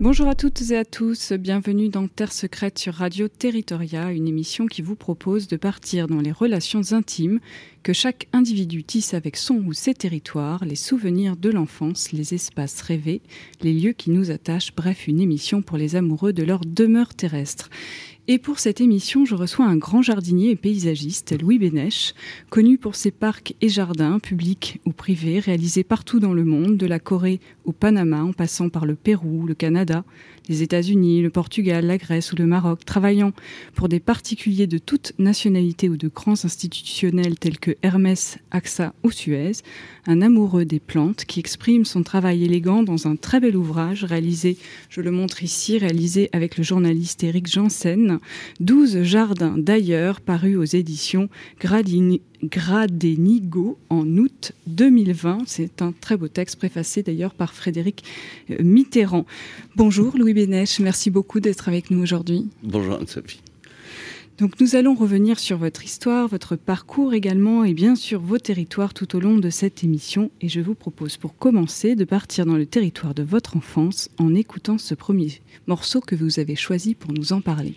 Bonjour à toutes et à tous, bienvenue dans Terre secrète sur Radio Territoria, une émission qui vous propose de partir dans les relations intimes que chaque individu tisse avec son ou ses territoires, les souvenirs de l'enfance, les espaces rêvés, les lieux qui nous attachent, bref, une émission pour les amoureux de leur demeure terrestre. Et pour cette émission, je reçois un grand jardinier et paysagiste, Louis Bénèche, connu pour ses parcs et jardins, publics ou privés, réalisés partout dans le monde, de la Corée au Panama, en passant par le Pérou, le Canada, les États-Unis, le Portugal, la Grèce ou le Maroc, travaillant pour des particuliers de toute nationalité ou de grands institutionnels tels que Hermès, AXA ou Suez, un amoureux des plantes qui exprime son travail élégant dans un très bel ouvrage réalisé, je le montre ici, réalisé avec le journaliste Éric Janssen, 12 jardins d'ailleurs, paru aux éditions Gradini, Gradenigo en août 2020. C'est un très beau texte préfacé d'ailleurs par Frédéric euh, Mitterrand. Bonjour Louis Bénèche, merci beaucoup d'être avec nous aujourd'hui. Bonjour Anne-Sophie. Donc nous allons revenir sur votre histoire, votre parcours également et bien sûr vos territoires tout au long de cette émission. Et je vous propose pour commencer de partir dans le territoire de votre enfance en écoutant ce premier morceau que vous avez choisi pour nous en parler.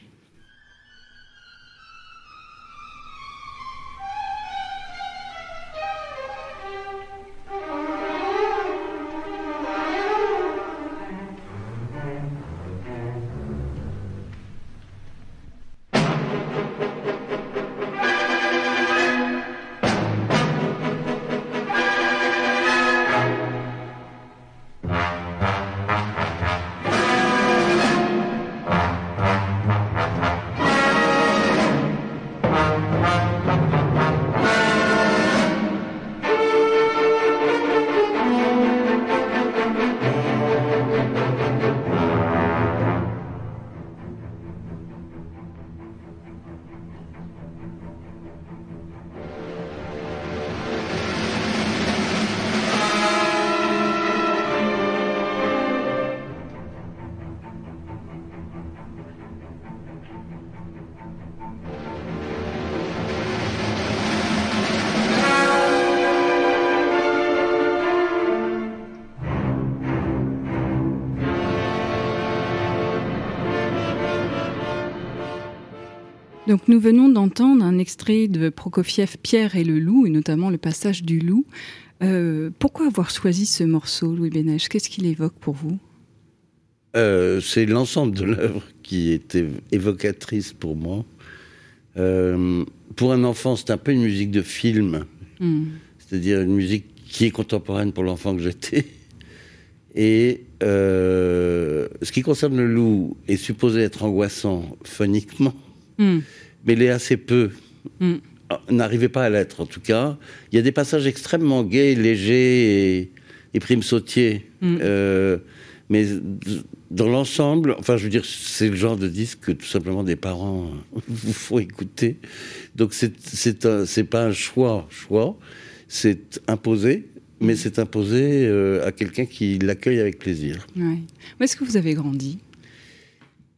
Donc nous venons d'entendre un extrait de Prokofiev Pierre et le loup, et notamment le passage du loup. Euh, pourquoi avoir choisi ce morceau, Louis Bénèche Qu'est-ce qu'il évoque pour vous? Euh, C'est l'ensemble de l'œuvre qui était évocatrice pour moi. Euh, pour un enfant, c'est un peu une musique de film, mm. c'est-à-dire une musique qui est contemporaine pour l'enfant que j'étais. Et ce qui concerne le loup est supposé être angoissant phoniquement. Mm mais il est assez peu. Mm. N'arrivait pas à l'être, en tout cas. Il y a des passages extrêmement gais, légers et, et prime sautier. Mm. Euh, mais dans l'ensemble, enfin, je veux dire, c'est le genre de disque que tout simplement des parents vous font écouter. Donc, c'est c'est pas un choix, choix, c'est imposé, mais c'est imposé euh, à quelqu'un qui l'accueille avec plaisir. Ouais. Où est-ce que vous avez grandi?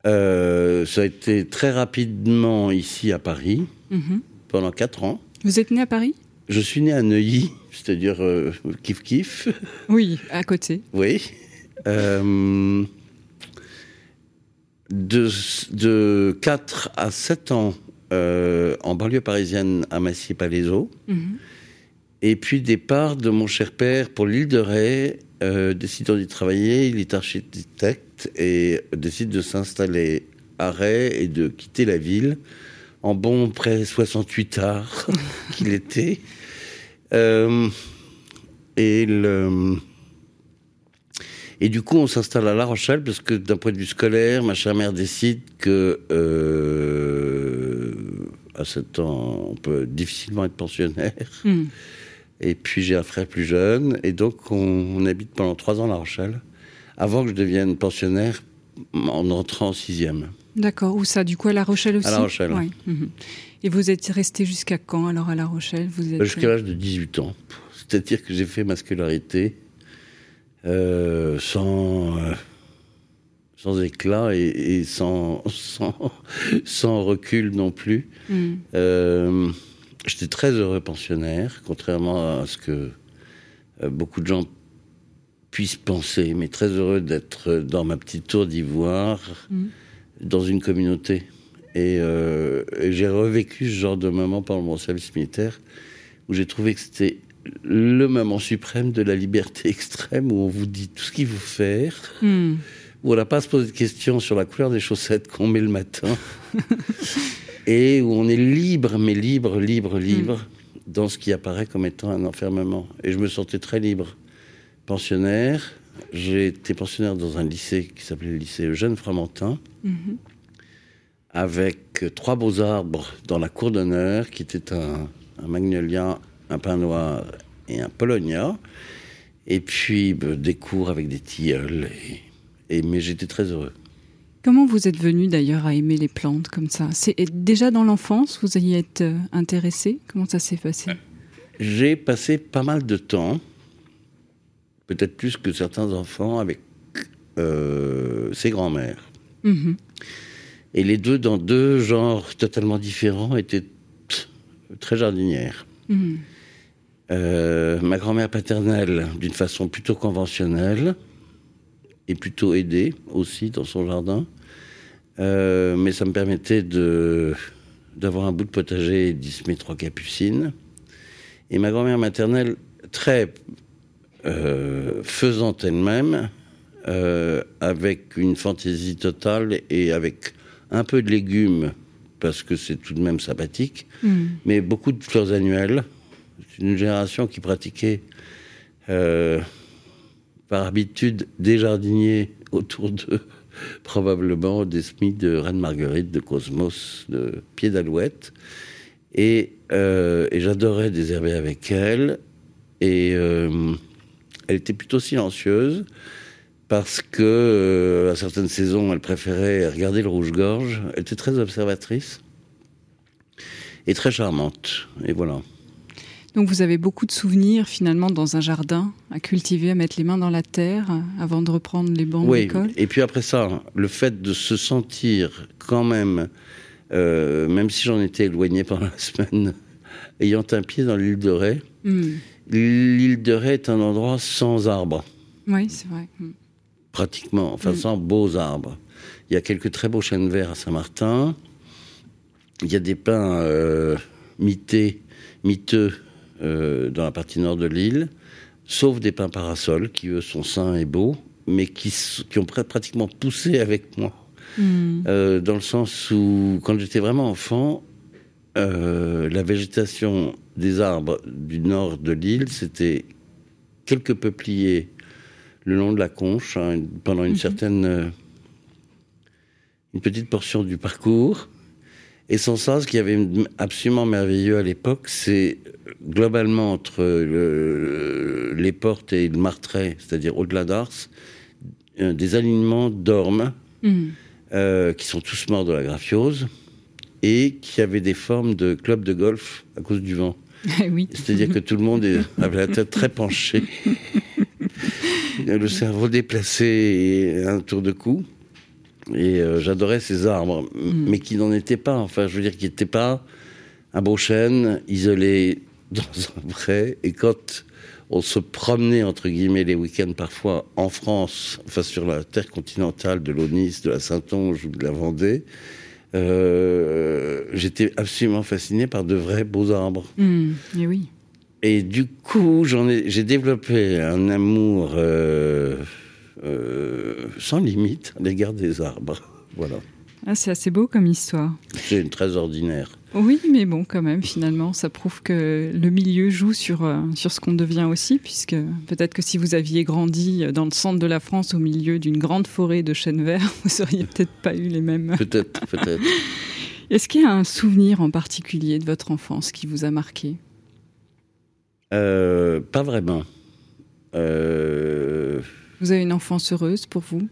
Euh, ça a été très rapidement ici à Paris, mhm. pendant 4 ans. Vous êtes né à Paris? Je suis né à Neuilly, c'est-à-dire euh, kiff kiff. Oui, à côté. oui. Euh, de, de 4 à 7 ans en banlieue parisienne à Massy-Palaiseau. Mhm. Et puis départ de mon cher père pour l'île de Ré, décidant d'y travailler. Il est architecte et décide de s'installer à Ray et de quitter la ville en bon près 68 arts qu'il était. Euh, et, le, et du coup, on s'installe à La Rochelle parce que d'un point de vue scolaire, ma chère mère décide que euh, à 7 ans, on peut difficilement être pensionnaire. Hmm. Et puis j'ai un frère plus jeune, et donc on, on habite pendant 3 ans à La Rochelle avant que je devienne pensionnaire en entrant en sixième. D'accord. Où ça? Du coup, à La Rochelle aussi? À La Rochelle. Mhm. Et vous êtes resté jusqu'à quand alors à La Rochelle? Vous êtes... Jusqu'à l'âge de 18 ans. C'est-à-dire que j'ai fait ma scolarité euh, sans, euh, sans éclat et, sans, sans, recul non plus. Mm. Euh, j'étais très heureux pensionnaire, contrairement à ce que beaucoup de gens puissent penser, mais très heureux d'être dans ma petite tour d'ivoire, mm. dans une communauté. Euh, et, j'ai revécu ce genre de moment pendant mon service militaire, où j'ai trouvé que c'était le moment suprême de la liberté extrême, où on vous dit tout ce qu'il faut faire. Mm où on n'a pas à se poser de questions sur la couleur des chaussettes qu'on met le matin, et où on est libre, mais libre, libre, libre, hmm. dans ce qui apparaît comme étant un enfermement. Et je me sentais très libre. Pensionnaire, j'ai été pensionnaire dans un lycée qui s'appelait le lycée Eugène Framantin, mhm. avec trois beaux arbres dans la cour d'honneur, qui était un, un magnolia, un pin noir et un polonia. Et puis bah, des cours avec des tilleuls. Et mais j'étais très heureux. Comment vous êtes venu d'ailleurs à aimer les plantes comme ça? C'est déjà dans l'enfance, vous y êtes euh, intéressé? Comment ça s'est passé? J'ai passé pas mal de temps, peut-être plus que certains enfants, avec euh, ses grands-mères. Mhm. Et les deux, dans deux genres totalement différents, étaient très jardinières. Mhm. Euh, ma grand-mère paternelle, d'une façon plutôt conventionnelle, et plutôt aidé aussi dans son jardin. Euh, mais ça me permettait de, d'avoir un bout de potager et d'y semer trois capucines. Et ma grand-mère maternelle, très euh, faisante elle-même, euh, avec une fantaisie totale et avec un peu de légumes, parce que c'est tout de même sympathique, hmm. mais beaucoup de fleurs annuelles. C'est une génération qui pratiquait par habitude des jardiniers autour d'eux, probablement des Smiths, de Reine Marguerite, de Cosmos, de Pied d'Alouette. Et, euh, j'adorais désherber avec elle. Et euh, elle était plutôt silencieuse parce que euh, à certaines saisons, elle préférait regarder le rouge-gorge. Elle était très observatrice et très charmante. Et voilà. Donc vous avez beaucoup de souvenirs finalement dans un jardin, à cultiver, à mettre les mains dans la terre avant de reprendre les bancs de l'école. Et puis après ça, le fait de se sentir quand même, euh, même si j'en étais éloigné pendant la semaine, ayant un pied dans l'île de Ré. L'île de Ré est un endroit sans arbres. Oui, c'est vrai. Hmm. Pratiquement, enfin hmm. sans beaux arbres. Il y a quelques très beaux chênes verts à Saint-Martin. Il y a des pins euh, mités, miteux euh, dans la partie nord de l'île, sauf des pins parasols qui, eux, sont sains et beaux, mais qui, qui ont pratiquement poussé avec moi. Hmm. Euh, dans le sens où, quand j'étais vraiment enfant, la végétation des arbres du nord de l'île, c'était quelques peupliers le long de la conche, hein, pendant une mhm. certaine. une petite portion du parcours. Et sans ça, ce qui avait absolument merveilleux à l'époque, c'est globalement entre les portes et le martret, c'est-à-dire au-delà d'Ars, euh, des alignements d'ormes euh, qui sont tous morts de la graphiose et qui avaient des formes de clubs de golf à cause du vent. Oui. C'est-à-dire que tout le monde avait la tête très penchée, le cerveau déplacé et un tour de cou. Et euh, j'adorais ces arbres, mm. mais qui n'en étaient pas. Enfin, je veux dire, qui n'étaient pas un beau chêne isolé dans un vrai. Et quand on se promenait, entre guillemets, les week-ends parfois en France, enfin sur la terre continentale de l'Onis, de la Saintonge ou de la Vendée, euh, j'étais absolument fasciné par de vrais beaux arbres. Mm. et oui. Et du coup, j'en ai, j'ai développé un amour. Euh, euh, sans limite à l'égard des arbres. Voilà. Ah, c'est assez beau comme histoire. C'est très ordinaire. Oui, mais bon, quand même, finalement, ça prouve que le milieu joue sur, euh, sur ce qu'on devient aussi, puisque peut-être que si vous aviez grandi dans le centre de la France, au milieu d'une grande forêt de chênes verts, vous n'auriez peut-être pas eu les mêmes. Peut-être, peut-être. Est-ce qu'il y a un souvenir en particulier de votre enfance qui vous a marqué? Euh, Pas vraiment. Euh vous avez une enfance heureuse pour vous?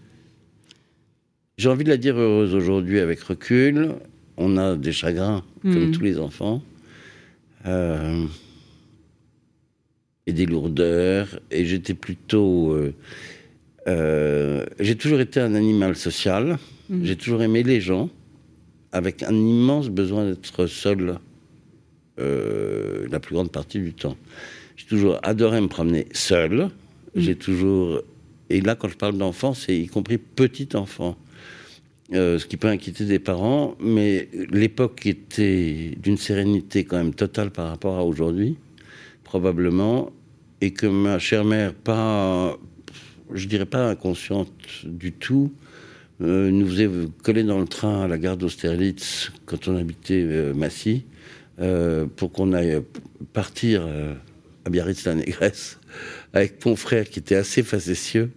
J'ai envie de la dire heureuse aujourd'hui avec recul. On a des chagrins, comme hmm. tous les enfants. Euh, et des lourdeurs. Et j'étais plutôt euh, j'ai toujours été un animal social. Mmh. J'ai toujours aimé les gens, avec un immense besoin d'être seul la plus grande partie du temps. J'ai toujours adoré me promener seul. Mmh. J'ai toujours. Et là, quand je parle d'enfant, c'est y compris petit enfant. Euh, ce qui peut inquiéter des parents, mais l'époque était d'une sérénité quand même totale par rapport à aujourd'hui, probablement, et que ma chère mère, pas, je dirais pas inconsciente du tout, euh, nous faisait coller dans le train à la gare d'Austerlitz quand on habitait euh, Massy, pour qu'on aille partir à Biarritz-la-Négresse avec mon frère qui était assez facétieux,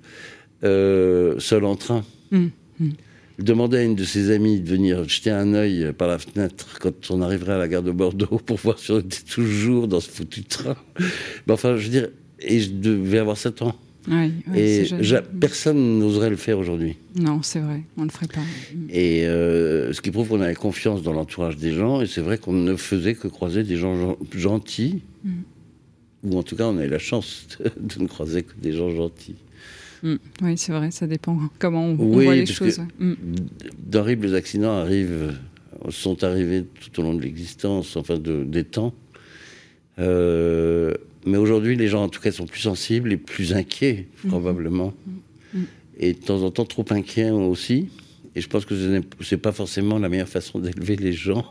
seul en train. Mmh, mmh. Il demandait à une de ses amies de venir jeter un œil par la fenêtre quand on arriverait à la gare de Bordeaux pour voir si on était toujours dans ce foutu train. Mais enfin, je veux dire, et je devais avoir 7 ans. et personne n'oserait le faire aujourd'hui. Non, c'est vrai, on ne le ferait pas. Et euh, ce qui prouve qu'on avait confiance dans l'entourage des gens, et c'est vrai qu'on ne faisait que croiser des gens gentils, mm. ou en tout cas on avait la chance de ne croiser que des gens gentils. Mm. Oui, c'est vrai, ça dépend comment on, voit les choses. Mm. D'horribles accidents arrivent, sont arrivés tout au long de l'existence, enfin de, des temps. Euh, mais aujourd'hui, les gens, en tout cas, sont plus sensibles et plus inquiets, mm. probablement. Et de temps en temps, trop inquiets aussi. Et je pense que ce n'est pas forcément la meilleure façon d'élever les gens.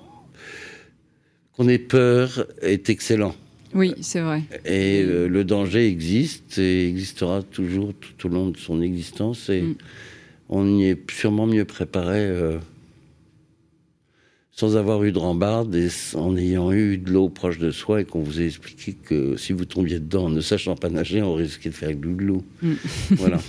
Qu'on ait peur est excellent. Oui, c'est vrai. Et euh, le danger existe et existera toujours tout au long de son existence. Et mm. on y est sûrement mieux préparé euh, sans avoir eu de rambarde et en ayant eu de l'eau proche de soi et qu'on vous ait expliqué que si vous tombiez dedans en ne sachant pas nager, on risquait de faire glou mm. Voilà.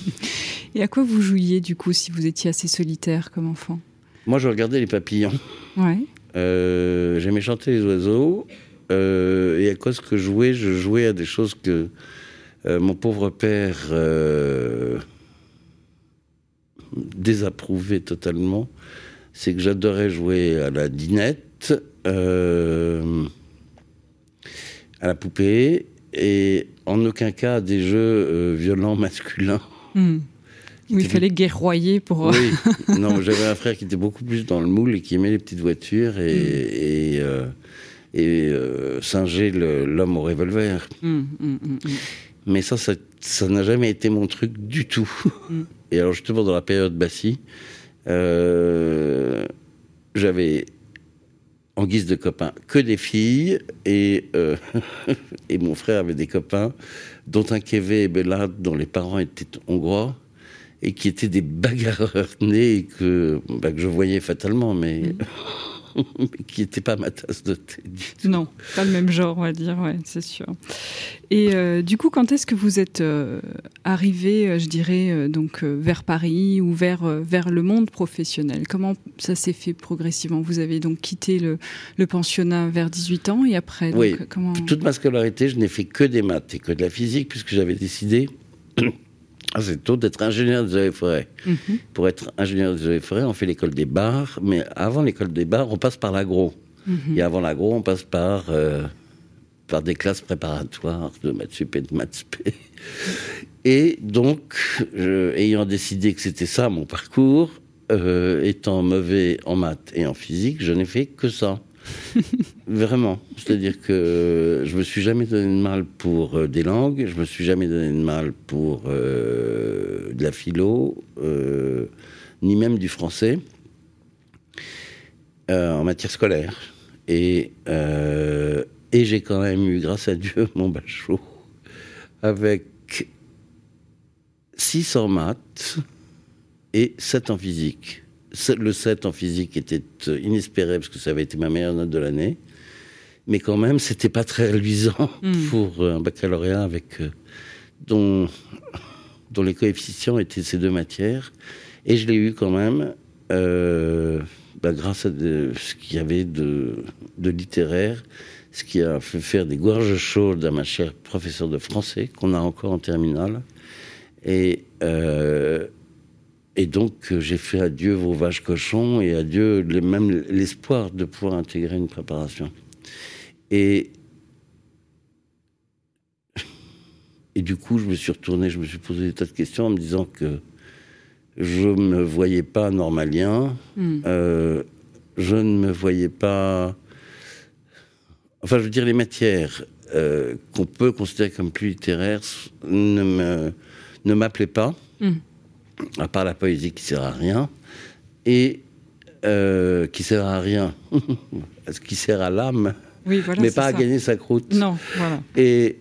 et à quoi vous jouiez du coup si vous étiez assez solitaire comme enfant? Moi, je regardais les papillons. Ouais. Euh, j'aimais chanter les oiseaux. Euh, et à cause que je jouais, je jouais à des choses que euh, mon pauvre père euh, désapprouvait totalement. C'est que j'adorais jouer à la dinette, à la poupée, et en aucun cas à des jeux violents masculins. Hmm. Où il fallait guerroyer pour. Oui, non, j'avais un frère qui était beaucoup plus dans le moule et qui aimait les petites voitures et, hmm et euh, singer l'homme au revolver. Hum, hum, hum, Mais ça, ça n'a jamais été mon truc du tout. Et alors justement, dans la période Bassi, euh, j'avais en guise de copains que des filles et, euh, et mon frère avait des copains, dont un Kévé et Bella, dont les parents étaient hongrois et qui étaient des bagarreurs nés et que, bah, que je voyais fatalement, mais qui n'était pas ma tasse de thé. Non, pas le même genre, on va dire, ouais, c'est sûr. Et euh, du coup, quand est-ce que vous êtes euh, arrivé, euh, je dirais, donc vers Paris ou vers, vers le monde professionnel? Comment ça s'est fait progressivement? Vous avez donc quitté le, le, pensionnat vers 18 ans et après Oui, comment... toute ma scolarité, je n'ai fait que des maths et que de la physique puisque j'avais décidé assez tôt d'être ingénieur des eaux et forêts. Mhm. Pour être ingénieur des eaux et forêts, on fait l'école des bars, mais avant l'école des bars, on passe par l'agro. Mhm. Et avant l'agro, on passe par, euh, par des classes préparatoires de maths sup et de maths Et donc, ayant décidé que c'était ça mon parcours, euh, étant mauvais en maths et en physique, je n'ai fait que ça. Vraiment. C'est-à-dire que je me suis jamais donné de mal pour euh, des langues, je me suis jamais donné de mal pour euh, de la philo, euh, ni même du français en matière scolaire. Et, et j'ai quand même eu, grâce à Dieu, mon bachot avec 600 maths et 7 en physique le 7 en physique était euh, inespéré parce que ça avait été ma meilleure note de l'année. Mais quand même, c'était pas très reluisant hmm. pour euh, un baccalauréat avec euh, dont, dont les coefficients étaient ces deux matières. Et je l'ai eu quand même bah, grâce à ce qu'il y avait de, de, littéraire, ce qui a fait faire des gorges chaudes à ma chère professeure de français qu'on a encore en terminale. Et et donc, euh, j'ai fait adieu vos vaches cochons et adieu les, même l'espoir de pouvoir intégrer une préparation. Et Et du coup, je me suis retourné, je me suis posé des tas de questions en me disant que je ne me voyais pas normalien, hmm. euh, je ne me voyais pas. Enfin, je veux dire, les matières euh, qu'on peut considérer comme plus littéraires ne me ne m'appelaient pas, hmm. À part la poésie qui sert à rien, et euh, qui sert à rien, qui sert à l'âme, mais pas à gagner sa croûte. Non, voilà. Et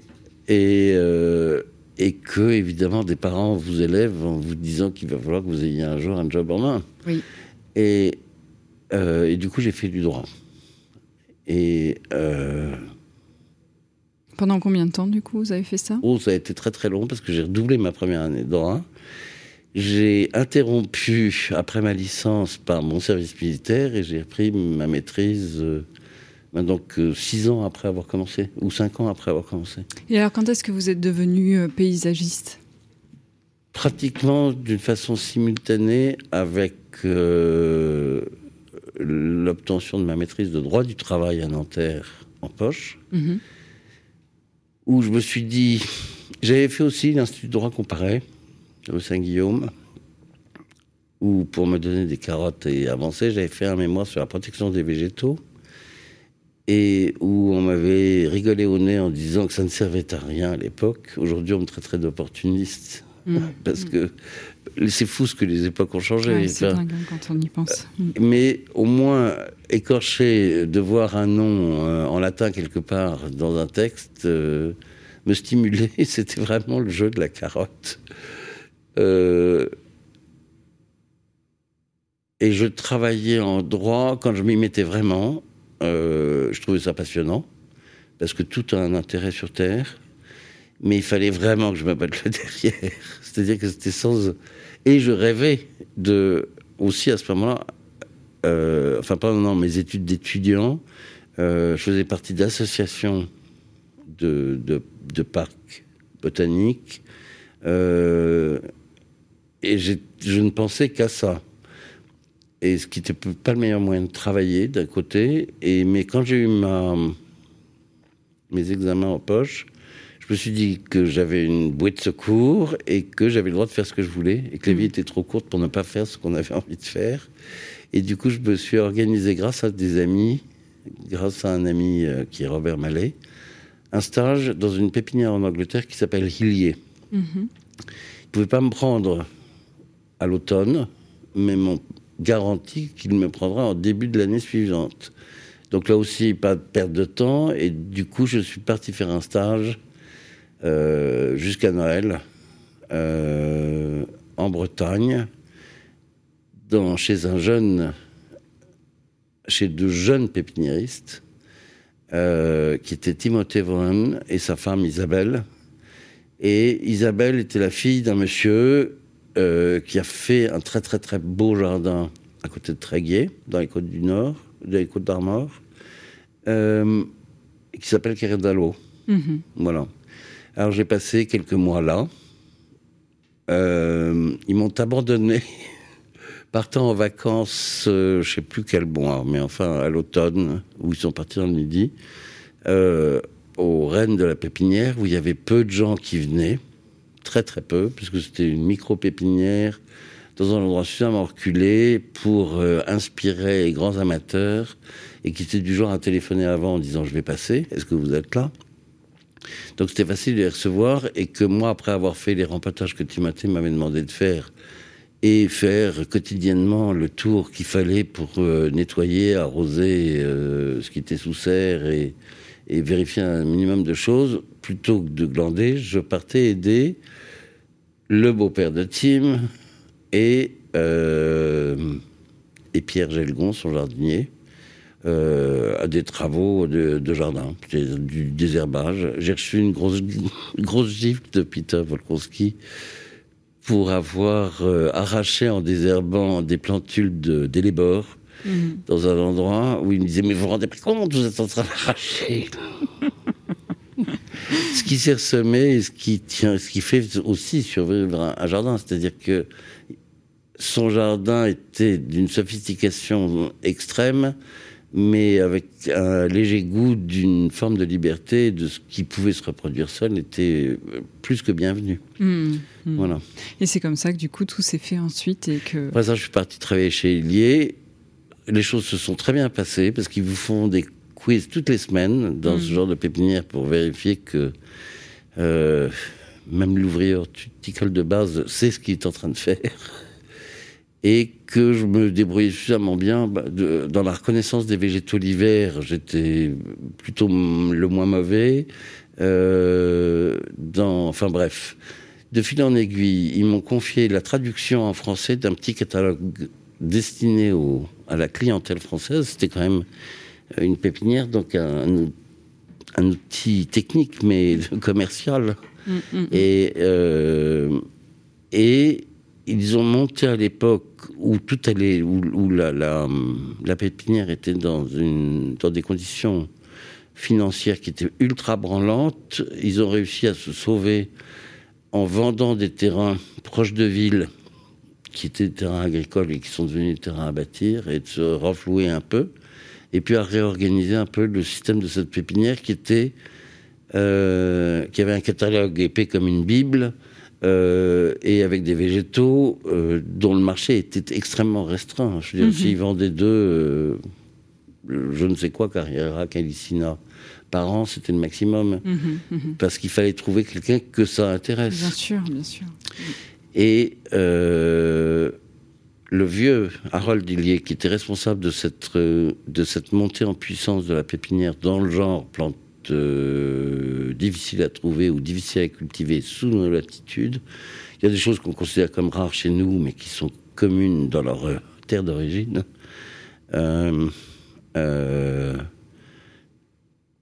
et euh, et que évidemment des parents vous élèvent en vous disant qu'il va falloir que vous ayez un jour un job en main. Oui. Et euh, et du coup j'ai fait du droit. Et pendant combien de temps, du coup, vous avez fait ça? Oh, ça a été très très long parce que j'ai redoublé ma première année de droit. J'ai interrompu après ma licence par mon service militaire et j'ai repris ma maîtrise euh, donc euh, six ans après avoir commencé ou cinq ans après avoir commencé. Et alors quand est-ce que vous êtes devenu euh, paysagiste? Pratiquement d'une façon simultanée avec l'obtention de ma maîtrise de droit du travail à Nanterre en poche. Mhm où je me suis dit, j'avais fait aussi l'Institut de droit comparé au Saint-Guillaume, où pour me donner des carottes et avancer, j'avais fait un mémoire sur la protection des végétaux, et où on m'avait rigolé au nez en disant que ça ne servait à rien à l'époque. Aujourd'hui, on me traiterait d'opportuniste, mmh. parce que c'est fou ce que les époques ont changé. c'est dingue hein, quand on y pense. Mm. Mais au moins, écorcher de voir un nom euh, en latin quelque part dans un texte euh, me stimulait. C'était vraiment le jeu de la carotte. Euh, et je travaillais en droit quand je m'y mettais vraiment. je trouvais ça passionnant parce que tout a un intérêt sur Terre. Mais il fallait vraiment que je me batte le derrière. C'est-à-dire que c'était sans. Et je rêvais de, aussi à ce moment-là, euh, enfin pendant mes études d'étudiant, euh, je faisais partie d'associations de, de, parcs botaniques. Et je ne pensais qu'à ça. Et ce qui n'était pas le meilleur moyen de travailler d'un côté. Et, mais quand j'ai eu ma, mes examens en poche, je me suis dit que j'avais une bouée de secours et que j'avais le droit de faire ce que je voulais et que la vie mm. était trop courte pour ne pas faire ce qu'on avait envie de faire. Et du coup, je me suis organisé grâce à des amis, grâce à un ami euh, qui est Robert Mallet, un stage dans une pépinière en Angleterre qui s'appelle Hillier. Mm-hmm. Il ne pouvait pas me prendre à l'automne, mais m'ont garanti qu'il me prendra en début de l'année suivante. Donc là aussi, pas de perte de temps. Et du coup, je suis parti faire un stage euh, jusqu'à Noël euh, en Bretagne, dans, chez un jeune, chez deux jeunes pépiniéristes, euh, qui étaient Timothée Vaughan et sa femme Isabelle. Et Isabelle était la fille d'un monsieur qui a fait un très très très beau jardin à côté de Tréguier, dans les côtes du Nord, dans les côtes d'Armor, qui s'appelle Kéredalo. Mm-hmm. Voilà. Alors j'ai passé quelques mois là. Euh, ils m'ont abandonné, partant en vacances, euh, je sais plus quel mois, mais enfin à l'automne, où ils sont partis dans le midi, euh, au Rennes de la Pépinière, où il y avait peu de gens qui venaient, très très peu, puisque c'était une micro-pépinière dans un endroit suffisamment reculé pour inspirer les grands amateurs et qui étaient du genre à téléphoner avant en disant je vais passer, est-ce que vous êtes là? Donc c'était facile de les recevoir et que moi, après avoir fait les rempotages que Timothée m'avait demandé de faire et faire quotidiennement le tour qu'il fallait pour euh, nettoyer, arroser euh, ce qui était sous serre et, vérifier un minimum de choses, plutôt que de glander, je partais aider le beau-père de Tim et, euh, et Pierre Gelgon, son jardinier, euh, à des travaux de, jardin, du désherbage. J'ai reçu une grosse, grosse gifle de Peter Volkonski pour avoir euh, arraché en désherbant des plantules d'élébore mhm. dans un endroit où il me disait Mais vous vous rendez pas compte, vous êtes en train d'arracher Ce qui s'est ressemé et ce qui, tient, ce qui fait aussi survivre un jardin, c'est-à-dire que son jardin était d'une sophistication extrême mais avec un léger goût d'une forme de liberté, de ce qui pouvait se reproduire seul, était plus que bienvenu. Mmh, mmh. Voilà. Et c'est comme ça que du coup tout s'est fait ensuite et que. Après ça, je suis parti travailler chez Ilié. Les choses se sont très bien passées parce qu'ils vous font des quiz toutes les semaines dans ce mmh. genre de pépinière pour vérifier que euh, même l'ouvrier horticole de base sait ce qu'il est en train de faire et que je me débrouillais suffisamment bien bah, dans la reconnaissance des végétaux l'hiver. J'étais plutôt le moins mauvais. Euh, dans, enfin bref, de fil en aiguille, ils m'ont confié la traduction en français d'un petit catalogue destiné au, à la clientèle française. C'était quand même une pépinière, donc un, un outil technique mais commercial. Mm, mm, mm. Et, euh, et ils ont monté à l'époque où tout allait, où, la, la, pépinière était dans, une, dans des conditions financières qui étaient ultra branlantes. Ils ont réussi à se sauver en vendant des terrains proches de villes qui étaient des terrains agricoles et qui sont devenus des terrains à bâtir et de se renflouer un peu. Et puis à réorganiser un peu le système de cette pépinière qui était, euh, qui avait un catalogue épais comme une Bible, euh, et avec des végétaux euh, dont le marché était extrêmement restreint. Je veux dire, mhm. s'ils vendaient deux, je ne sais quoi, Carriera, Calicina, par an, c'était le maximum. Mhm, mhm. Parce qu'il fallait trouver quelqu'un que ça intéresse. Bien sûr, bien sûr. Et le vieux Harold Dillier, qui était responsable de cette, de cette montée en puissance de la pépinière dans le genre plante euh, difficile à trouver ou difficile à cultiver sous nos latitudes. Il y a des choses qu'on considère comme rares chez nous, mais qui sont communes dans leur euh, terre d'origine. Euh,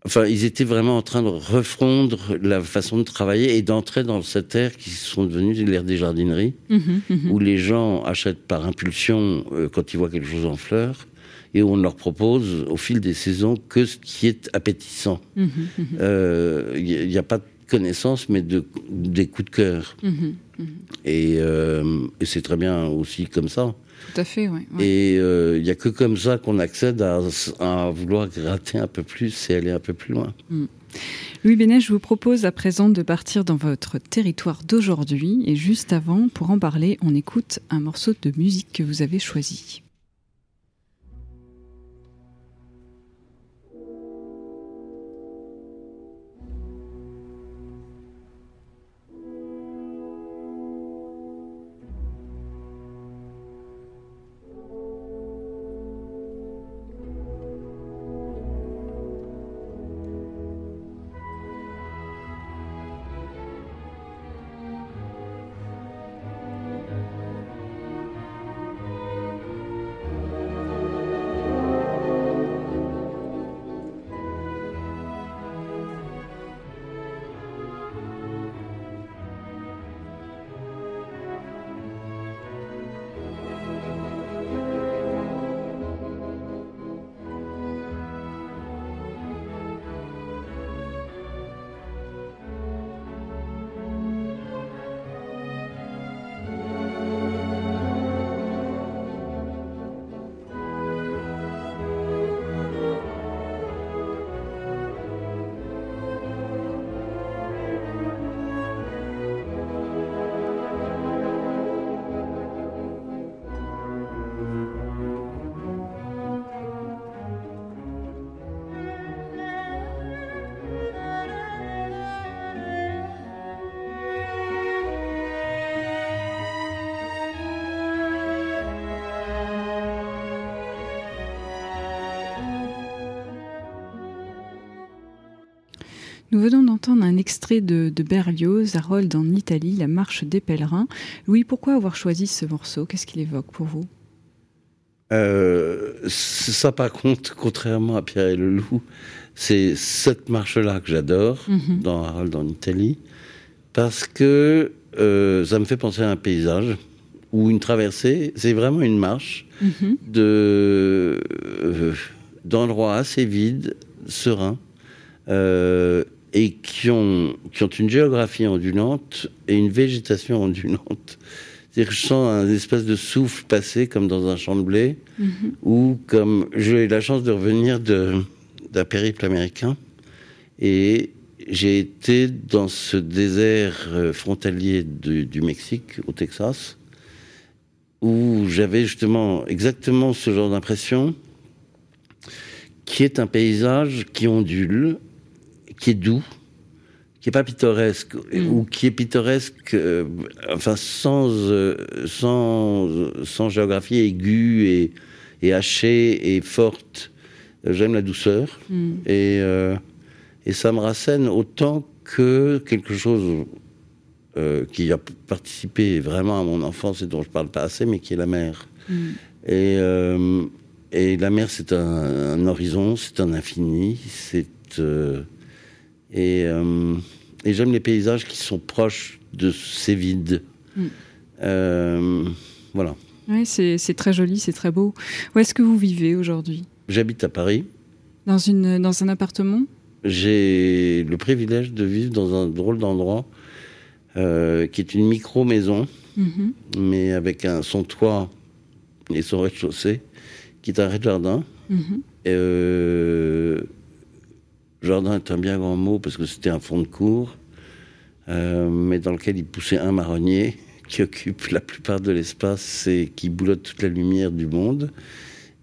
enfin, ils étaient vraiment en train de refondre la façon de travailler et d'entrer dans cette ère qui sont devenues l'ère des jardineries, mhm, mhm. où les gens achètent par impulsion quand ils voient quelque chose en fleurs et où on leur propose au fil des saisons que ce qui est appétissant. Il n'y euh, a pas de connaissance, mais de, des coups de cœur. Euh, et, c'est très bien aussi comme ça. Tout à fait, oui. Et il euh, n'y a que comme ça qu'on accède à, à, vouloir gratter un peu plus et aller un peu plus loin. Mm. Louis Bénet, je vous propose à présent de partir dans votre territoire d'aujourd'hui. Et juste avant, pour en parler, on écoute un morceau de musique que vous avez choisi. Nous venons d'entendre un extrait de, de, Berlioz, Harold en Italie, La marche des pèlerins. Louis, pourquoi avoir choisi ce morceau? Qu'est-ce qu'il évoque pour vous? Euh, Ça, par contre, contrairement à Pierre et le Loup, c'est cette marche-là que j'adore mhm. dans Harold en Italie, parce que euh, ça me fait penser à un paysage ou une traversée. C'est vraiment une marche mhm. de euh, d'endroits assez vides, sereins. Euh, et qui ont, qui ont une géographie ondulante et une végétation ondulante. C'est-à-dire que je sens un espèce de souffle passer comme dans un champ de blé, mhm. ou comme j'ai eu la chance de revenir d'un périple américain, et j'ai été dans ce désert euh, frontalier du Mexique, au Texas, où j'avais justement exactement ce genre d'impression, qui est un paysage qui ondule, qui est doux, qui est pas pittoresque mm. ou qui est pittoresque, euh, enfin sans, euh, sans sans géographie aiguë et, et hachée et forte. J'aime la douceur mm. et euh, et ça me rassène autant que quelque chose qui a participé vraiment à mon enfance et dont je parle pas assez, mais qui est la mer. Mm. Et et la mer, c'est un, un, horizon, c'est un infini, c'est et et j'aime les paysages qui sont proches de ces vides. Mm. Euh, voilà. Oui, c'est très joli, c'est très beau. Où est-ce que vous vivez aujourd'hui? J'habite à Paris. Dans, une, dans un appartement? J'ai le privilège de vivre dans un drôle d'endroit euh, qui est une micro-maison, mm-hmm. mais avec un, son toit et son rez-de-chaussée, qui est un rez-de-jardin. Mm-hmm. Euh, Jardin est un bien grand mot parce que c'était un fond de cour, euh, mais dans lequel il poussait un marronnier qui occupe la plupart de l'espace et qui boulotte toute la lumière du monde.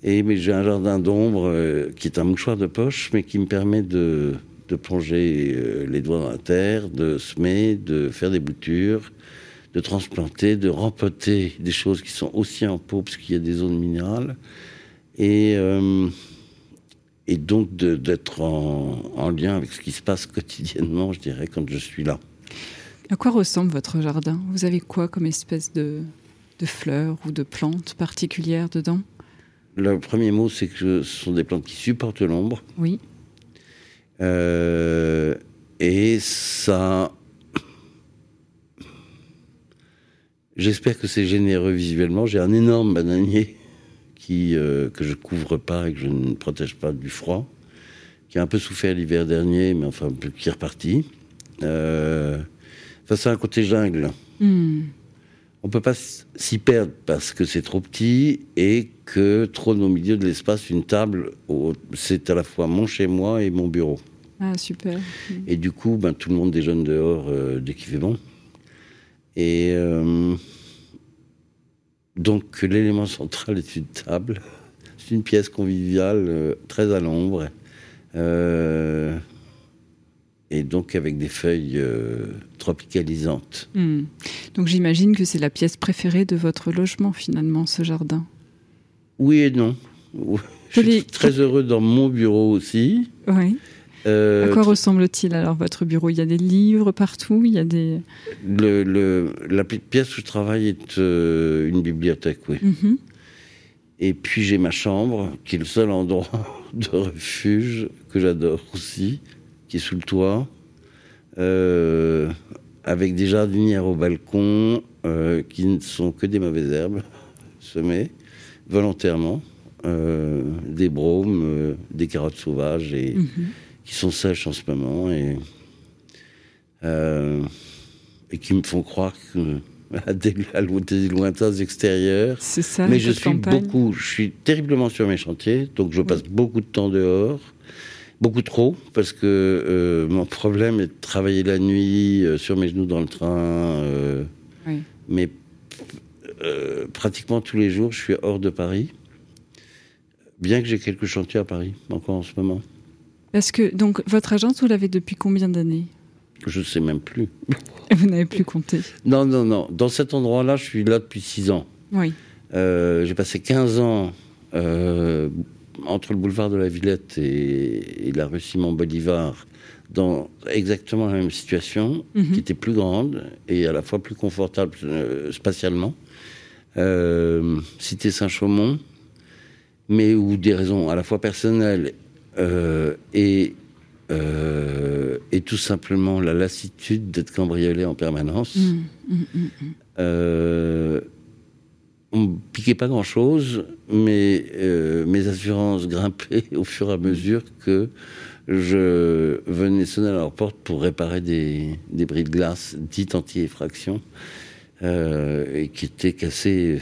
Et mais j'ai un jardin d'ombre euh, qui est un mouchoir de poche, mais qui me permet de, plonger euh, les doigts dans la terre, de semer, de faire des boutures, de transplanter, de rempoter des choses qui sont aussi en pot parce qu'il y a des zones minérales. Et et donc d'être en, lien avec ce qui se passe quotidiennement, je dirais, quand je suis là. À quoi ressemble votre jardin? Vous avez quoi comme espèce de, de fleurs ou de plantes particulières dedans? Le premier mot, c'est que ce sont des plantes qui supportent l'ombre. Oui. Euh, et ça. J'espère que c'est généreux visuellement. J'ai un énorme bananier euh, que je couvre pas et que je ne protège pas du froid, qui a un peu souffert l'hiver dernier, mais enfin qui est reparti. Euh, enfin, c'est un côté jungle. Hmm. On peut pas s'y perdre parce que c'est trop petit et que trône au milieu de l'espace une table. C'est à la fois mon chez moi et mon bureau. Ah super. Et du coup, ben, tout le monde déjeune dehors euh, dès qu'il fait bon. Et euh, donc l'élément central est une table. C'est une pièce conviviale, euh, très à l'ombre. Euh, et donc avec des feuilles euh, tropicalisantes. Hmm. Donc j'imagine que c'est la pièce préférée de votre logement finalement, ce jardin. Oui et non. Je suis très heureux dans mon bureau aussi. Oui. Euh, à quoi ressemble-t-il alors votre bureau? Il y a des livres partout Il y a des... Le, la pièce où je travaille est euh, une bibliothèque, oui. Mhm. Et puis j'ai ma chambre, qui est le seul endroit de refuge que j'adore aussi, qui est sous le toit, euh, avec des jardinières au balcon, qui ne sont que des mauvaises herbes semées, volontairement, des brômes, des carottes sauvages et... Mhm qui sont sèches en ce moment et, euh, et qui me font croire que à des, lointains extérieurs. C'est ça. Mais je suis beaucoup, je suis terriblement sur mes chantiers, donc je passe beaucoup de temps dehors, beaucoup trop, parce que euh, mon problème est de travailler la nuit euh, sur mes genoux dans le train. oui. Mais pratiquement tous les jours, je suis hors de Paris, bien que j'ai quelques chantiers à Paris encore en ce moment. Parce que, donc, votre agence, vous l'avez depuis combien d'années? Je ne sais même plus. Vous n'avez plus compté? Non, non, non. Dans cet endroit-là, je suis là depuis 6 ans. Oui. Euh, j'ai passé 15 ans euh, entre le boulevard de la Villette et, la rue Simon-Bolivar dans exactement la même situation, mhm. qui était plus grande et à la fois plus confortable euh, spatialement. Cité Saint-Chaumont, mais où des raisons à la fois personnelles euh, et, euh, et tout simplement la lassitude d'être cambriolé en permanence. Mmh, mmh, mmh, euh, on ne piquait pas grand-chose, mais mes assurances grimpaient au fur et à mesure que je venais sonner à leur porte pour réparer des, des bris de glace dites anti-effraction. et qui était cassé,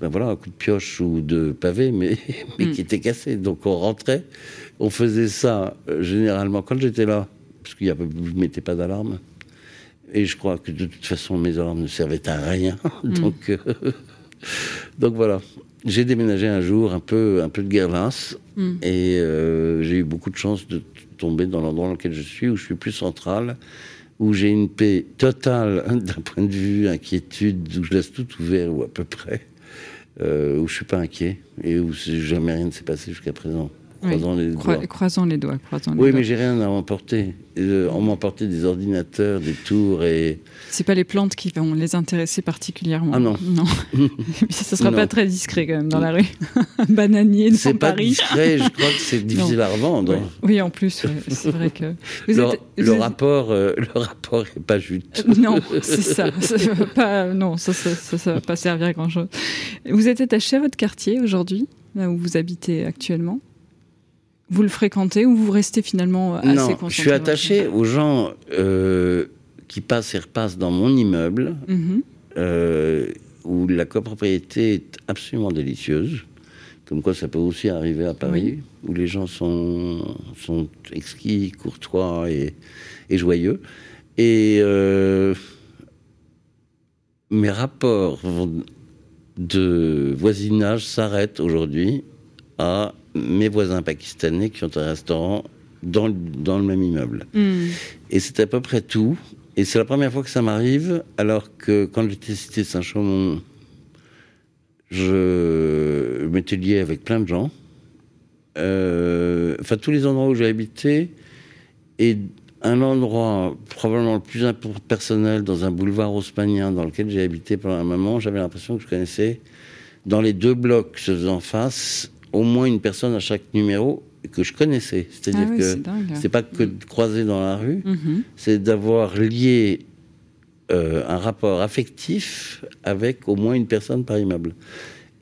ben voilà, un coup de pioche ou de pavé, mais, mais qui était cassé. Donc on rentrait, on faisait ça généralement quand j'étais là, parce qu'il ne mettais pas d'alarme. Et je crois que de toute façon, mes alarmes ne servaient à rien. donc, donc voilà. J'ai déménagé un jour un peu, un peu de guerlasse mm. et euh, j'ai eu beaucoup de chance de tomber dans l'endroit dans lequel je suis, où je suis plus central, où j'ai une paix totale d'un point de vue inquiétude, où je laisse tout ouvert ou à peu près, euh, où je suis pas inquiet et où jamais rien ne s'est passé jusqu'à présent. Croisant les doigts. croisant les doigts. oui, mais j'ai rien à emporter. Euh, on m'emportait des ordinateurs, des tours et. C'est pas les plantes qui vont les intéresser particulièrement. Ah non. Non. ça sera pas très discret quand même dans la rue. bananier dans C'est pas discret. Je crois que c'est difficile à revendre. Oui, en plus, c'est vrai que. le, rapport, euh, le rapport est pas juste. Euh, non, c'est ça. pas, non, ça, ça, ça, va pas servir à grand chose. Vous êtes attaché à votre quartier aujourd'hui, là où vous habitez actuellement? Vous le fréquentez ou vous restez finalement assez non, Je suis attaché aux gens euh, qui passent et repassent dans mon immeuble, mhm. euh, où la copropriété est absolument délicieuse. Comme quoi, ça peut aussi arriver à Paris, où les gens sont, sont exquis, courtois et, joyeux. Et euh, mes rapports de voisinage s'arrêtent aujourd'hui à mes voisins pakistanais qui ont un restaurant dans, dans le même immeuble. Hmm. Et c'est à peu près tout. Et c'est la première fois que ça m'arrive, alors que quand j'étais cité Saint-Chaumont, je m'étais lié avec plein de gens. Euh, enfin, tous les endroits où j'ai habité, et un endroit probablement le plus personnel dans un boulevard haussmanien dans lequel j'ai habité pendant un moment, j'avais l'impression que je connaissais dans les deux blocs se faisant face au moins une personne à chaque numéro que je connaissais. C'est-à-dire ah que c'est pas que de croiser dans la rue, mhm. c'est d'avoir lié euh, un rapport affectif avec au moins une personne par immeuble.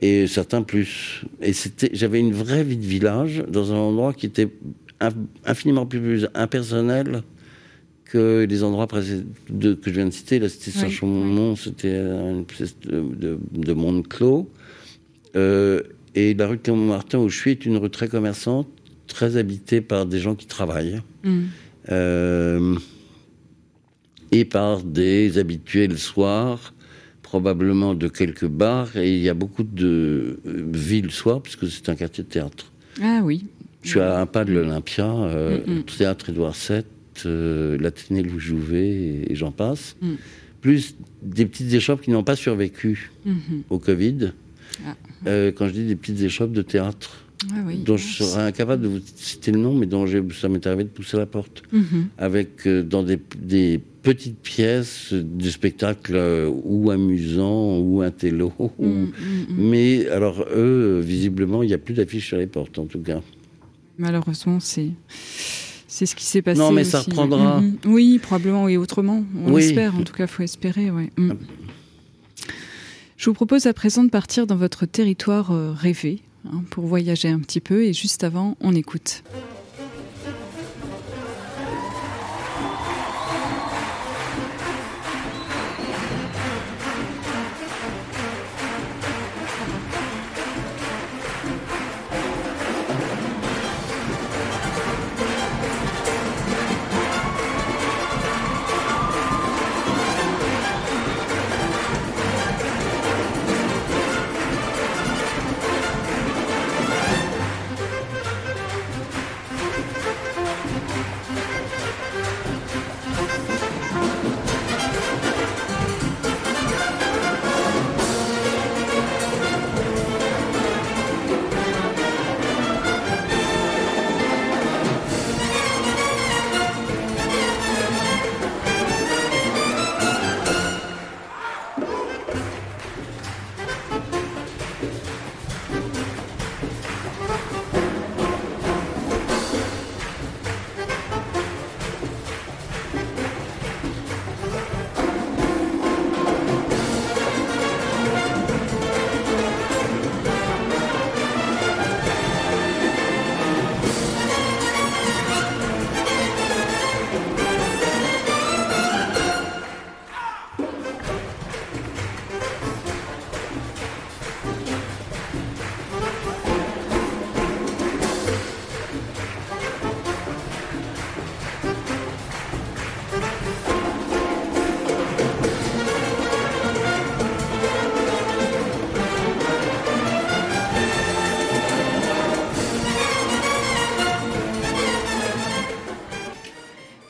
Et certains plus. Et c'était, j'avais une vraie vie de village dans un endroit qui était infiniment plus impersonnel que les endroits de, que je viens de citer. La cité Saint-Chamond, c'était une espèce de, monde clos. Euh, et la rue de Montmartin où je suis est une rue très commerçante, très habitée par des gens qui travaillent. Mm. Euh, et par des habitués le soir, probablement de quelques bars. Et il y a beaucoup de euh, villes le soir, puisque c'est un quartier de théâtre. Ah oui. Je suis à un pas de l'Olympia, euh, mm, mm. théâtre Édouard VII, euh, l'Athénée Louis Jouvet, et, et j'en passe. Plus des petites échoppes qui n'ont pas survécu mm-hmm. au Covid. Ah. Euh, quand je dis des petites échoppes de théâtre. Ah dont je serais incapable de vous citer le nom, mais dont ça m'est arrivé de pousser la porte. Mhm. Avec, euh, dans des, petites pièces, du spectacle euh, ou amusant ou intello. Mm, mm, mm. Mais alors, eux, visiblement, il n'y a plus d'affiches sur les portes, en tout cas. Malheureusement, c'est. C'est ce qui s'est passé. Non, mais ça reprendra. Mhm. Oui, probablement, oui, autrement. On espère, en tout cas, il faut espérer. Ouais. Je vous propose à présent de partir dans votre territoire euh, rêvé hein, pour voyager un petit peu et juste avant, on écoute.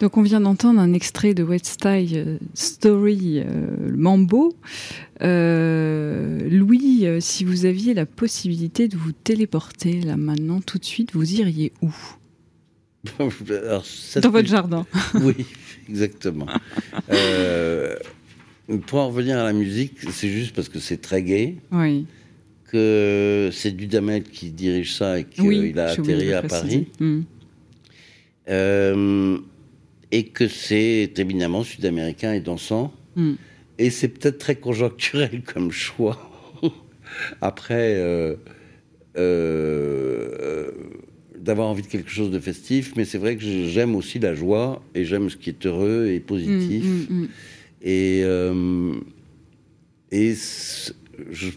Donc on vient d'entendre un extrait de West Style Story Mambo. Louis, si vous aviez la possibilité de vous téléporter là maintenant tout de suite, vous iriez où? Dans votre jardin. oui, exactement. pour en revenir à la musique, c'est juste parce que c'est très. Oui que c'est Dudamel qui dirige ça et qu'il a atterri à Paris. Hmm. Euh, et que c'est éminemment sud-américain et dansant. Hmm. Et c'est peut-être très conjoncturel comme choix. Après, euh, euh, d'avoir envie de quelque chose de festif, mais c'est vrai que j'aime aussi la joie et j'aime ce qui est heureux et positif. Hmm, et, et je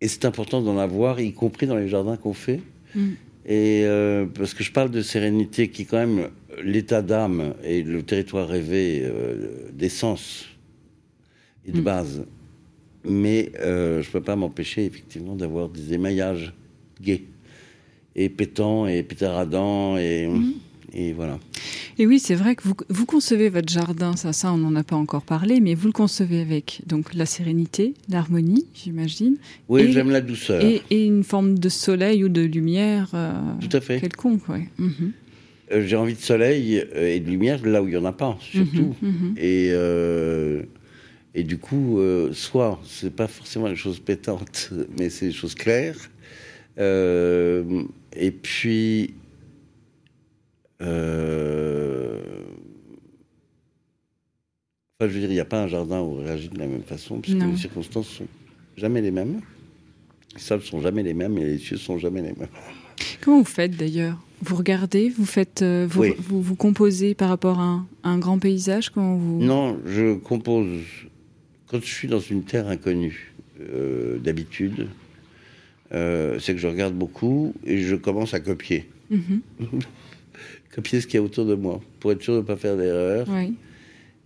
et c'est important d'en avoir, y compris dans les jardins qu'on fait. Mm. Et euh, parce que je parle de sérénité qui est quand même l'état d'âme et le territoire rêvé euh, d'essence et de mm. base. Mais euh, je ne peux pas m'empêcher effectivement d'avoir des émaillages gays et pétants et pétaradants et, mm. et voilà. Et oui, c'est vrai que vous, vous, concevez votre jardin, ça, ça, on n'en a pas encore parlé, mais vous le concevez avec donc la sérénité, l'harmonie, j'imagine. Oui, j'aime la douceur. Et, une forme de soleil ou de lumière. Euh, Tout à fait. Quelconque. Mhm. Euh, j'ai envie de soleil euh, et de lumière là où il n'y en a pas, surtout. Mhm, mhm. Et. Et du coup, soit c'est pas forcément les choses pétantes, mais c'est des choses claires. et puis, euh, enfin, je veux dire, il n'y a pas un jardin où on réagit de la même façon, puisque les circonstances sont jamais les mêmes. Les sables sont jamais les mêmes et les cieux sont jamais les mêmes. Comment vous faites d'ailleurs? Vous regardez, vous faites, euh, vous, vous, composez par rapport à un, grand paysage Comment vous? Non, je compose quand je suis dans une terre inconnue euh, d'habitude. c'est que je regarde beaucoup et je commence à copier. Mhm. copier ce qu'il y a autour de moi, pour être sûr de ne pas faire d'erreur.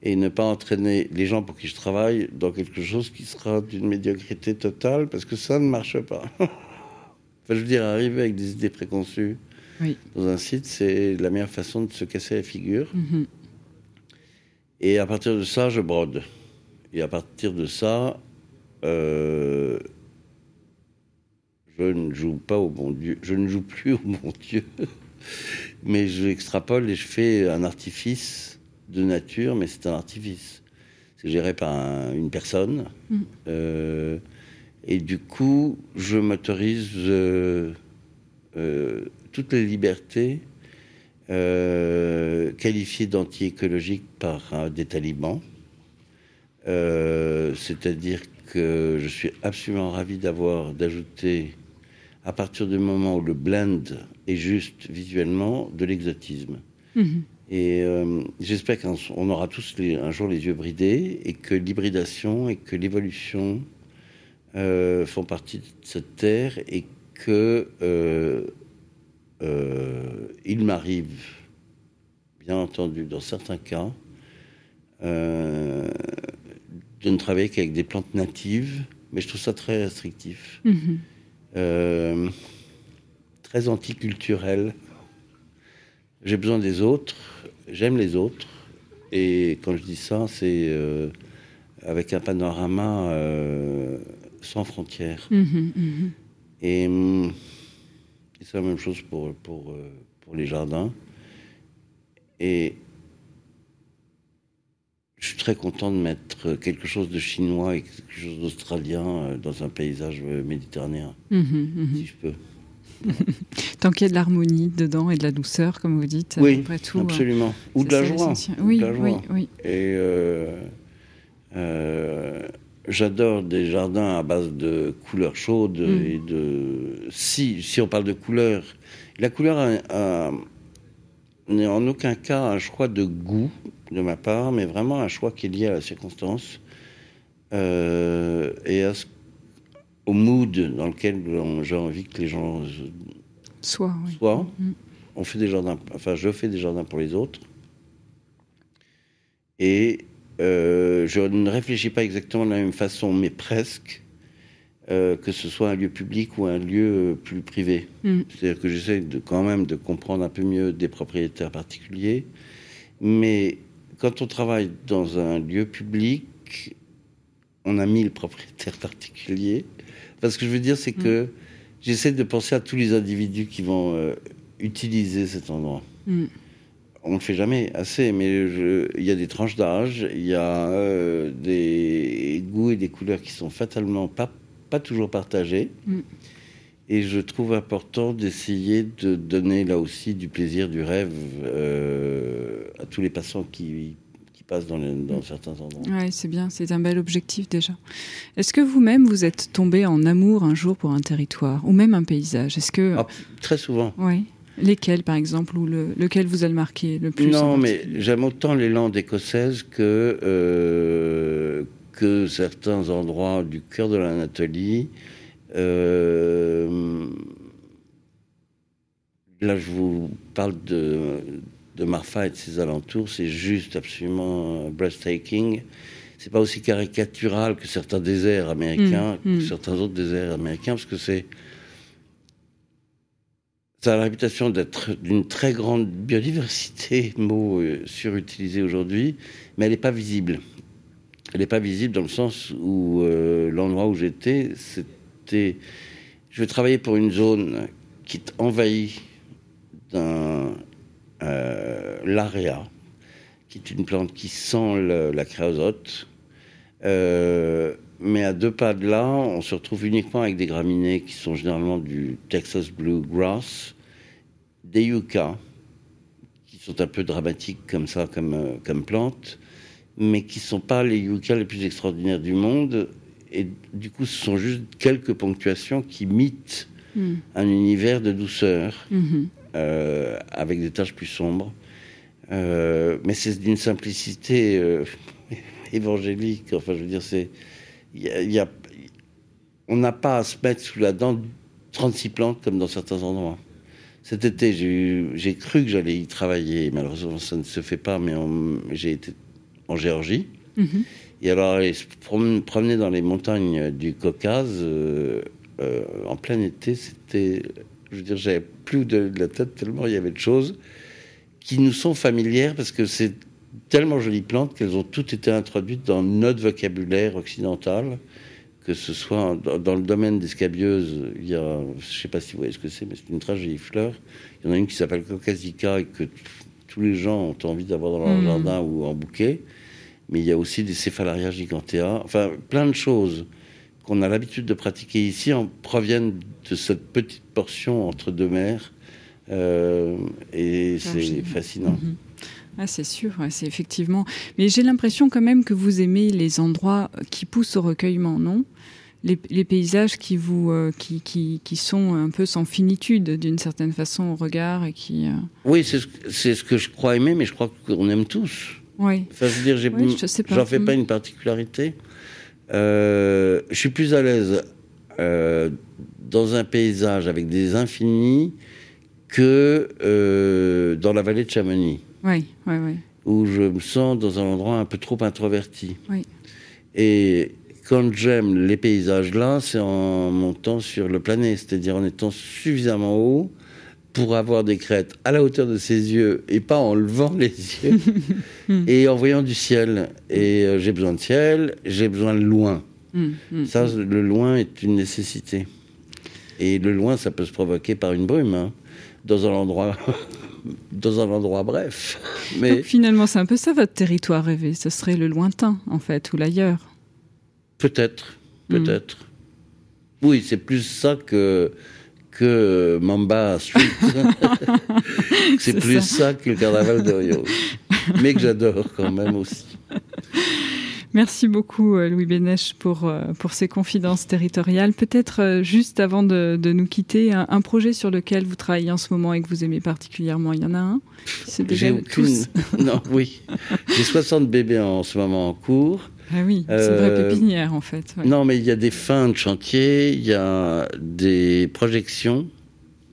Et ne pas entraîner les gens pour qui je travaille dans quelque chose qui sera d'une médiocrité totale, parce que ça ne marche pas. enfin, je veux dire, arriver avec des idées préconçues dans un site, c'est la meilleure façon de se casser la figure. Mhm. Et à partir de ça, je brode. Et à partir de ça, euh, je ne joue pas au bon Dieu. Je ne joue plus au bon Dieu mais je extrapole et je fais un artifice de nature, mais c'est un artifice. C'est géré par une personne. Mm. Euh, et du coup, je m'autorise euh, euh, toutes les libertés qualifiées d'anti-écologiques par des talibans. C'est-à-dire que je suis absolument ravi d'avoir, d'ajouter, à partir du moment où le blend et juste visuellement de l'exotisme. Mhm. Et euh, j'espère qu'on aura tous un jour les yeux bridés et que l'hybridation et que l'évolution euh, font partie de cette terre et que euh, il m'arrive, bien entendu, dans certains cas, de ne travailler qu'avec des plantes natives, mais je trouve ça très restrictif. Mhm très anticulturel. J'ai besoin des autres, j'aime les autres. Et quand je dis ça, c'est euh, avec un panorama euh, sans frontières. Mhm, mhm. Et, hum, c'est la même chose pour, pour, euh, pour les jardins. Et je suis très content de mettre quelque chose de chinois et quelque chose d'australien dans un paysage méditerranéen, mhm, si je peux. Tant qu'il y a de l'harmonie dedans et de la douceur, comme vous dites. Oui, après tout, absolument. Ou de la joie. Oui, oui, oui. Et euh, euh, j'adore des jardins à base de couleurs chaudes mm. et de. Si, si on parle de couleurs, la couleur n'est en aucun cas un choix de goût de ma part, mais vraiment un choix qui est lié à la circonstance euh, et à ce au mood dans lequel j'ai envie que les gens soient. Mm. On fait des jardins, enfin, je fais des jardins pour les autres. Et euh, je ne réfléchis pas exactement de la même façon, mais presque. euh, que ce soit un lieu public ou un lieu plus privé. Mm. C'est-à-dire que j'essaie de, quand même de comprendre un peu mieux des propriétaires particuliers. Mais quand on travaille dans un lieu public, on a mis le propriétaire particulier. Parce que je veux dire, c'est mm. que j'essaie de penser à tous les individus qui vont euh, utiliser cet endroit. Mm. On ne le fait jamais assez, mais il y a des tranches d'âge, il y a euh, des goûts et des couleurs qui sont fatalement pas pas toujours partagé. Mm. Et je trouve important d'essayer de donner là aussi du plaisir, du rêve euh, à tous les passants qui, qui passent dans, dans, certains endroits. Oui, c'est bien, c'est un bel objectif déjà. Est-ce que vous-même, vous êtes tombé en amour un jour pour un territoire ou même un paysage? Est-ce que... Ah, très souvent. Oui. Lesquels, par exemple, ou le, lequel vous a le marqué le plus Non, mais j'aime autant les landes écossaises que, euh, que certains endroits du cœur de l'Anatolie. Euh, là, je vous parle de, de Marfa et de ses alentours, c'est juste absolument breathtaking. C'est pas aussi caricatural que certains déserts américains, mm, que mm. certains autres déserts américains, parce que c'est ça a la réputation d'être d'une très grande biodiversité, mot euh, surutilisé aujourd'hui, mais elle n'est pas visible elle n'est pas visible dans le sens où euh, l'endroit où j'étais, c'était. Je vais travailler pour une zone qui est envahie d'un euh, l'area, qui est une plante qui sent la créosote. Euh, mais à deux pas de là, on se retrouve uniquement avec des graminées qui sont généralement du Texas Bluegrass, des yuccas, qui sont un peu dramatiques comme ça, comme, comme plantes, mais qui ne sont pas les yuccas les plus extraordinaires du monde. Et du coup, ce sont juste quelques ponctuations qui mitent hmm. un univers de douceur, hmm. euh, avec des taches plus sombres. Euh, mais c'est d'une simplicité euh, évangélique. Enfin, je veux dire, c'est. Y a, on n'a pas à se mettre sous la dent 36 plantes comme dans certains endroits. Cet été, j'ai cru que j'allais y travailler. Malheureusement, ça ne se fait pas, mais j'ai été en Géorgie. Mhm. Et alors, aller se promener dans les montagnes du Caucase euh, euh, en plein été, c'était. Je veux dire, j'avais plus de, la tête tellement il y avait de choses qui nous sont familières parce que c'est tellement jolies plantes qu'elles ont toutes été introduites dans notre vocabulaire occidental, que ce soit dans, le domaine des scabieuses, il y a, je ne sais pas si vous voyez ce que c'est, mais c'est une très jolie fleur. Il y en a une qui s'appelle Caucasica et que tous les gens ont envie d'avoir dans leur hmm. jardin ou en bouquet mais il y a aussi des céphalarias gigantea, enfin plein de choses qu'on a l'habitude de pratiquer ici en proviennent de cette petite portion entre deux mers, euh, et c'est fascinant. Mhm. Ah, c'est sûr, c'est effectivement. Mais j'ai l'impression quand même que vous aimez les endroits qui poussent au recueillement, non? Les, paysages qui vous euh, qui, qui, qui, sont un peu sans finitude d'une certaine façon au regard et qui. Euh, oui, c'est ce, ce que je crois aimer, mais je crois qu'on aime tous. Oui. Enfin, je veux dire, j'en fais pas mm. une particularité. Euh, je suis plus à l'aise euh, dans un paysage avec des infinis que euh, dans la vallée de Chamonix. Oui, oui, oui. Où je me sens dans un endroit un peu trop introverti. Oui. Et quand j'aime les paysages là, c'est en montant sur le plané, c'est-à-dire en étant suffisamment haut pour avoir des crêtes à la hauteur de ses yeux et pas en levant les yeux et en voyant du ciel. Et euh, j'ai besoin de ciel, j'ai besoin de loin. Mm, mm, ça, mm. le loin est une nécessité. Et le loin, ça peut se provoquer par une brume, hein, dans un endroit. Dans un endroit bref. Mais finalement, c'est un peu ça votre territoire rêvé. Ce serait le lointain, en fait, ou l'ailleurs. Peut-être, peut-être. Oui, c'est plus ça que que Mamba Street. c'est plus ça. que le carnaval de Rio. Mais que j'adore quand même aussi. Merci beaucoup euh, Louis Bénèche pour, euh, pour ces confidences territoriales. Peut-être euh, juste avant de, de nous quitter, un, projet sur lequel vous travaillez en ce moment et que vous aimez particulièrement, il y en a un? C'est déjà tous Non, oui. J'ai 60 bébés en ce moment en cours. Ah oui, c'est une vraie euh, pépinière en fait. Non, mais il y a des fins de chantier, il y a des projections.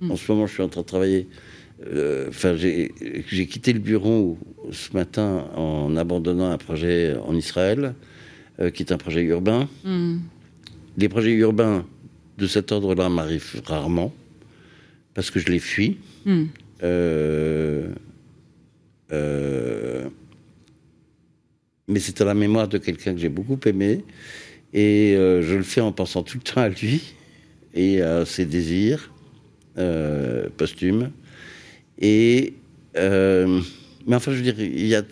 Hmm. En ce moment, je suis en train de travailler. Euh, enfin, j'ai quitté le bureau ce matin en abandonnant un projet en Israël, euh, qui est un projet urbain. Hmm. les projets urbains de cet ordre-là m'arrivent rarement, parce que je les fuis. Hmm. Euh, euh, mais c'est à la mémoire de quelqu'un que j'ai beaucoup aimé, et euh, je le fais en pensant tout le temps à lui et à ses désirs posthumes. Et mais enfin, je veux dire, il y a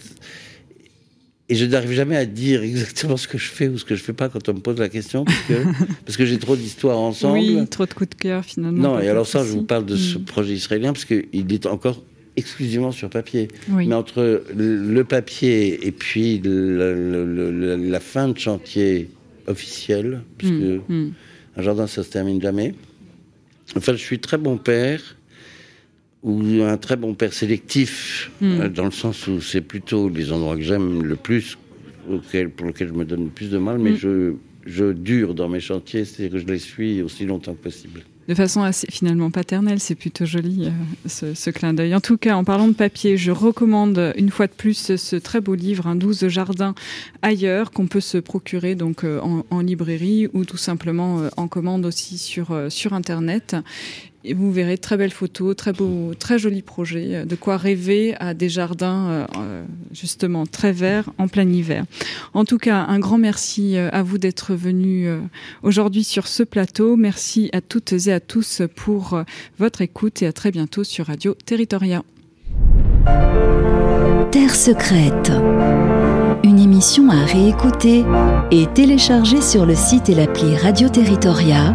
et je n'arrive jamais à dire exactement ce que je fais ou ce que je fais pas quand on me pose la question, parce que, parce que j'ai trop d'histoires ensemble. Oui, trop de coups de cœur finalement. Non, et alors ça, je vous parle de ce mm. projet israélien, parce qu'il est encore exclusivement sur papier. Mais entre le papier et puis la fin de chantier officiel, puisque mm, mm. un jardin, ça se termine jamais. Enfin, je suis très bon père ou un très bon père sélectif, hmm. euh, dans le sens où c'est plutôt les endroits que j'aime le plus, pour lesquels je me donne le plus de mal, mais hmm. je, je dure dans mes chantiers, c'est-à-dire que je les suis aussi longtemps que possible. De façon assez finalement paternelle, c'est plutôt joli euh, ce, clin d'œil. En tout cas, en parlant de papier, je recommande une fois de plus ce très beau livre, Un douze jardins ailleurs, qu'on peut se procurer donc euh, en, en, librairie ou tout simplement en commande aussi sur, sur Internet. Vous verrez très belles photos, très beau, très joli projet, euh, de quoi rêver à des jardins euh, euh, justement très verts en plein hiver. En tout cas, un grand merci à vous d'être venus aujourd'hui sur ce plateau. Merci à toutes et à tous pour votre écoute et à très bientôt sur Radio Territoria. Terre secrète. Une émission à réécouter et télécharger sur le site et l'appli Radio Territoria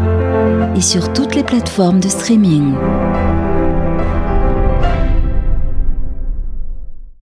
et sur toutes les plateformes de streaming.